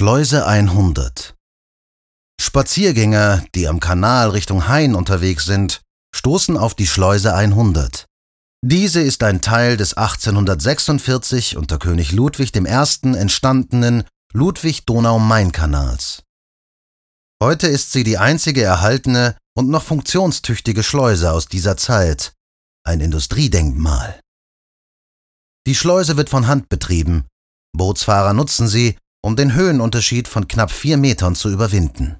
Schleuse 100 Spaziergänger, die am Kanal Richtung Hain unterwegs sind, stoßen auf die Schleuse 100. Diese ist ein Teil des 1846 unter König Ludwig I. entstandenen Ludwig-Donau-Main-Kanals. Heute ist sie die einzige erhaltene und noch funktionstüchtige Schleuse aus dieser Zeit, ein Industriedenkmal. Die Schleuse wird von Hand betrieben. Bootsfahrer nutzen sie, um den Höhenunterschied von knapp vier Metern zu überwinden.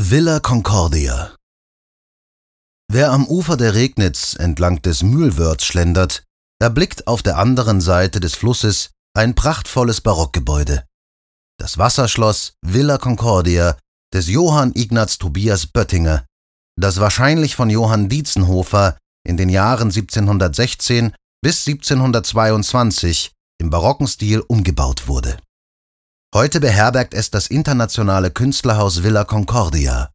Villa Concordia Wer am Ufer der Regnitz entlang des Mühlwörths schlendert, erblickt auf der anderen Seite des Flusses ein prachtvolles Barockgebäude. Das Wasserschloss Villa Concordia des Johann Ignaz Tobias Böttinger, das wahrscheinlich von Johann Dietzenhofer in den Jahren 1716 bis 1722 im barocken Stil umgebaut wurde. Heute beherbergt es das internationale Künstlerhaus Villa Concordia.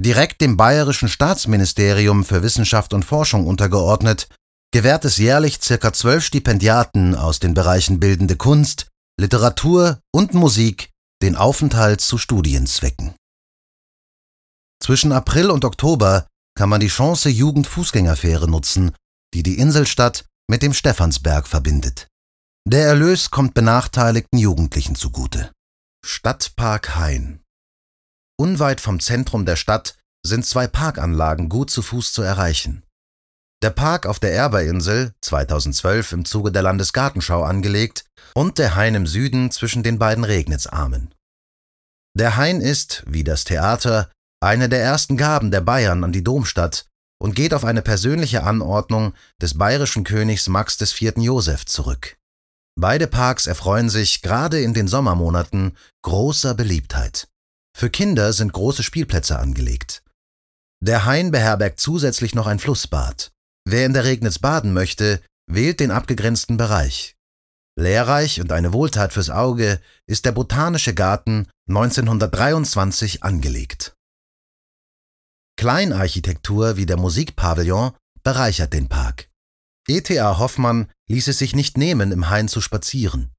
Direkt dem Bayerischen Staatsministerium für Wissenschaft und Forschung untergeordnet, gewährt es jährlich circa zwölf Stipendiaten aus den Bereichen Bildende Kunst, Literatur und Musik den Aufenthalt zu Studienzwecken. Zwischen April und Oktober kann man die Chance Jugend-Fußgängerfähre nutzen, die die Inselstadt mit dem Stephansberg verbindet. Der Erlös kommt benachteiligten Jugendlichen zugute. Stadtpark Hain Unweit vom Zentrum der Stadt sind zwei Parkanlagen gut zu Fuß zu erreichen. Der Park auf der Erberinsel, 2012 im Zuge der Landesgartenschau angelegt, und der Hain im Süden zwischen den beiden Regnitzarmen. Der Hain ist, wie das Theater, eine der ersten Gaben der Bayern an die Domstadt und geht auf eine persönliche Anordnung des bayerischen Königs Max IV. Joseph zurück. Beide Parks erfreuen sich gerade in den Sommermonaten großer Beliebtheit. Für Kinder sind große Spielplätze angelegt. Der Hain beherbergt zusätzlich noch ein Flussbad. Wer in der Regnitz baden möchte, wählt den abgegrenzten Bereich. Lehrreich und eine Wohltat fürs Auge ist der Botanische Garten 1923 angelegt. Kleinarchitektur wie der Musikpavillon bereichert den Park. E.T.A. Hoffmann ließ es sich nicht nehmen, im Hain zu spazieren.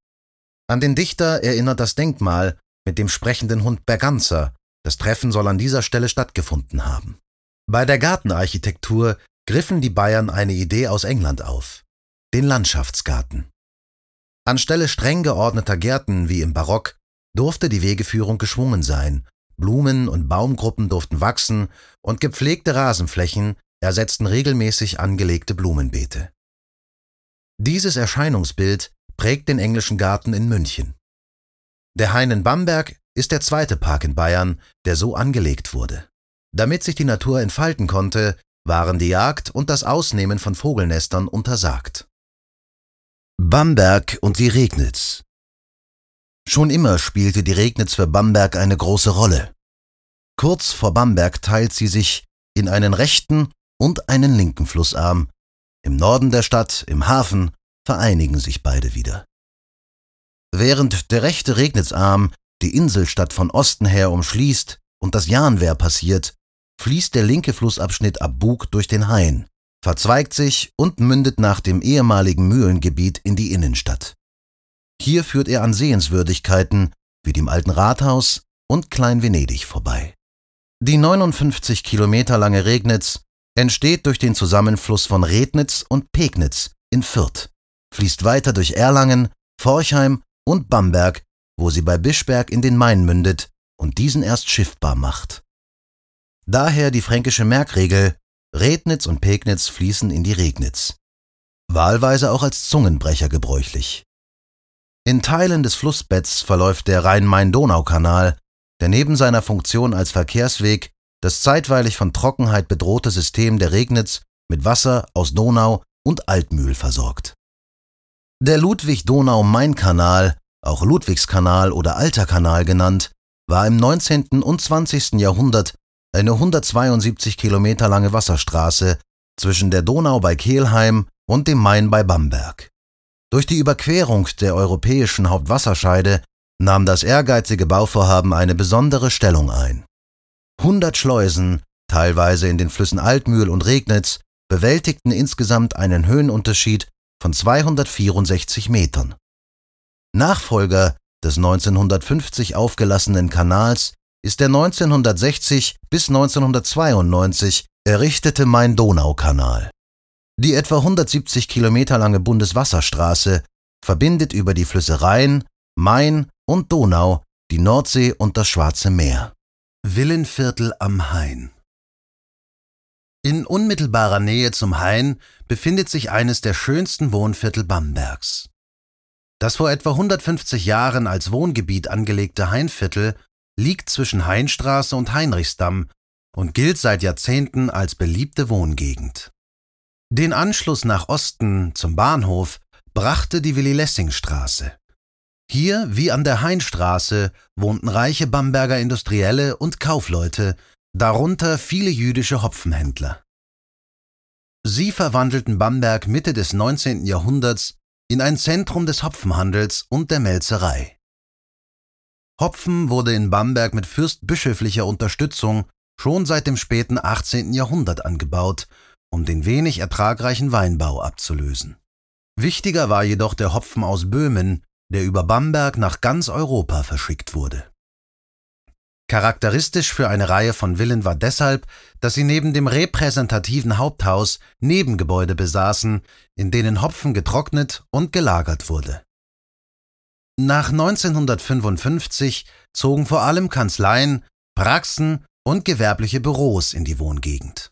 An den Dichter erinnert das Denkmal mit dem sprechenden Hund Berganza. Das Treffen soll an dieser Stelle stattgefunden haben. Bei der Gartenarchitektur griffen die Bayern eine Idee aus England auf. Den Landschaftsgarten. Anstelle streng geordneter Gärten wie im Barock durfte die Wegeführung geschwungen sein Blumen- und Baumgruppen durften wachsen und gepflegte Rasenflächen ersetzten regelmäßig angelegte Blumenbeete. Dieses Erscheinungsbild prägt den englischen Garten in München. Der Hain in Bamberg ist der zweite Park in Bayern, der so angelegt wurde. Damit sich die Natur entfalten konnte, waren die Jagd und das Ausnehmen von Vogelnestern untersagt. Bamberg und die Regnitz Schon immer spielte die Regnitz für Bamberg eine große Rolle. Kurz vor Bamberg teilt sie sich in einen rechten und einen linken Flussarm. Im Norden der Stadt, im Hafen, vereinigen sich beide wieder. Während der rechte Regnitzarm die Inselstadt von Osten her umschließt und das Jahnwehr passiert, fließt der linke Flussabschnitt ab Bug durch den Hain, verzweigt sich und mündet nach dem ehemaligen Mühlengebiet in die Innenstadt. Hier führt er an Sehenswürdigkeiten wie dem alten Rathaus und Klein Venedig vorbei. Die 59 Kilometer lange Regnitz entsteht durch den Zusammenfluss von Rednitz und Pegnitz in Fürth, fließt weiter durch Erlangen, Forchheim und Bamberg, wo sie bei Bischberg in den Main mündet und diesen erst schiffbar macht. Daher die fränkische Merkregel Rednitz und Pegnitz fließen in die Regnitz. Wahlweise auch als Zungenbrecher gebräuchlich. In Teilen des Flussbetts verläuft der Rhein-Main-Donau-Kanal, der neben seiner Funktion als Verkehrsweg das zeitweilig von Trockenheit bedrohte System der Regnitz mit Wasser aus Donau und Altmühl versorgt. Der Ludwig-Donau-Main-Kanal, auch Ludwigskanal oder Alter Kanal genannt, war im 19. und 20. Jahrhundert eine 172 Kilometer lange Wasserstraße zwischen der Donau bei Kelheim und dem Main bei Bamberg. Durch die Überquerung der europäischen Hauptwasserscheide nahm das ehrgeizige Bauvorhaben eine besondere Stellung ein. 100 Schleusen, teilweise in den Flüssen Altmühl und Regnitz, bewältigten insgesamt einen Höhenunterschied von 264 Metern. Nachfolger des 1950 aufgelassenen Kanals ist der 1960 bis 1992 errichtete Main-Donau-Kanal. Die etwa 170 Kilometer lange Bundeswasserstraße verbindet über die Flüsse Rhein, Main und Donau die Nordsee und das Schwarze Meer. Villenviertel am Hain In unmittelbarer Nähe zum Hain befindet sich eines der schönsten Wohnviertel Bambergs. Das vor etwa 150 Jahren als Wohngebiet angelegte Hainviertel liegt zwischen Hainstraße und Heinrichsdamm und gilt seit Jahrzehnten als beliebte Wohngegend. Den Anschluss nach Osten zum Bahnhof brachte die Willi-Lessing-Straße. Hier, wie an der Hainstraße, wohnten reiche Bamberger Industrielle und Kaufleute, darunter viele jüdische Hopfenhändler. Sie verwandelten Bamberg Mitte des 19. Jahrhunderts in ein Zentrum des Hopfenhandels und der Melzerei. Hopfen wurde in Bamberg mit fürstbischöflicher Unterstützung schon seit dem späten 18. Jahrhundert angebaut, um den wenig ertragreichen Weinbau abzulösen. Wichtiger war jedoch der Hopfen aus Böhmen, der über Bamberg nach ganz Europa verschickt wurde. Charakteristisch für eine Reihe von Villen war deshalb, dass sie neben dem repräsentativen Haupthaus Nebengebäude besaßen, in denen Hopfen getrocknet und gelagert wurde. Nach 1955 zogen vor allem Kanzleien, Praxen und gewerbliche Büros in die Wohngegend.